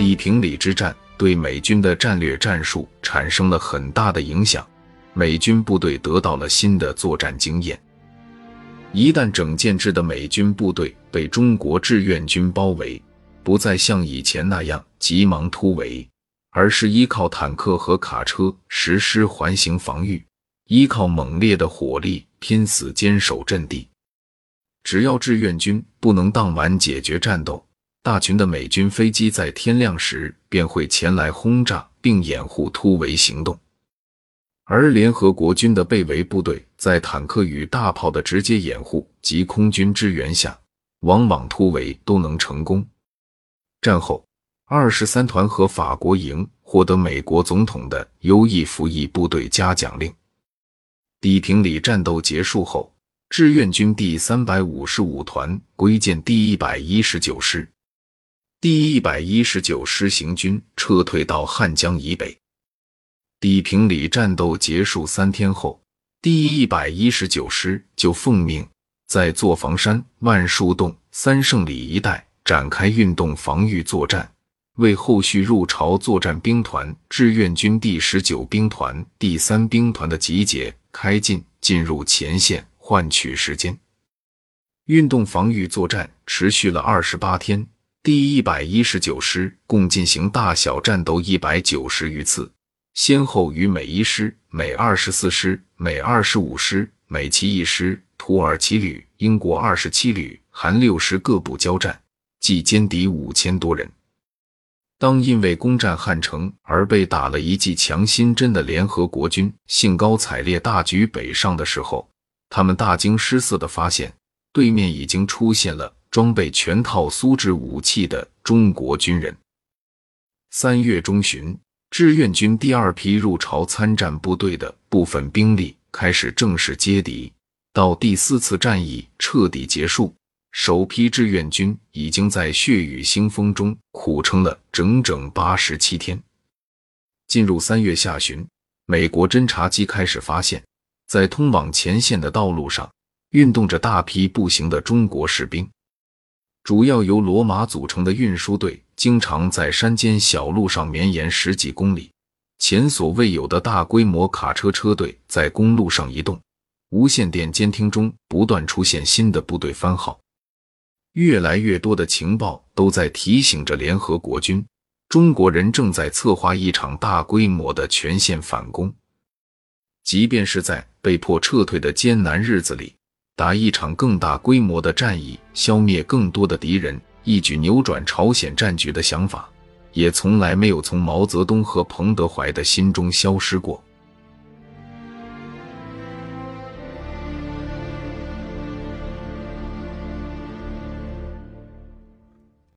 地平里之战对美军的战略战术产生了很大的影响，美军部队得到了新的作战经验。一旦整建制的美军部队被中国志愿军包围，不再像以前那样急忙突围，而是依靠坦克和卡车实施环形防御，依靠猛烈的火力拼死坚守阵地。只要志愿军不能当晚解决战斗，大群的美军飞机在天亮时便会前来轰炸并掩护突围行动。而联合国军的被围部队在坦克与大炮的直接掩护及空军支援下，往往突围都能成功。战后，二十三团和法国营获得美国总统的优异服役部队嘉奖令。地平里战斗结束后，志愿军第三百五十五团归建第一百一十九师，第一百一十九师行军撤退到汉江以北。地平里战斗结束三天后，第一百一十九师就奉命在座房山、万树洞、三圣里一带展开运动防御作战，为后续入朝作战兵团志愿军第十九兵团、第三兵团的集结开进进入前线换取时间。运动防御作战持续了二十八天，第一百一十九师共进行大小战斗一百九十余次。先后与美一师、美二十四师、美二十五师、美七一师、土耳其旅、英国二十七旅、韩六师各部交战，计歼敌五千多人。当因为攻占汉城而被打了一剂强心针的联合国军兴高采烈大举北上的时候，他们大惊失色地发现，对面已经出现了装备全套苏制武器的中国军人。三月中旬。志愿军第二批入朝参战部队的部分兵力开始正式接敌，到第四次战役彻底结束，首批志愿军已经在血雨腥风中苦撑了整整八十七天。进入三月下旬，美国侦察机开始发现，在通往前线的道路上运动着大批步行的中国士兵。主要由骡马组成的运输队，经常在山间小路上绵延十几公里。前所未有的大规模卡车车队在公路上移动。无线电监听中不断出现新的部队番号，越来越多的情报都在提醒着联合国军，中国人正在策划一场大规模的全线反攻。即便是在被迫撤退的艰难日子里。打一场更大规模的战役，消灭更多的敌人，一举扭转朝鲜战局的想法，也从来没有从毛泽东和彭德怀的心中消失过。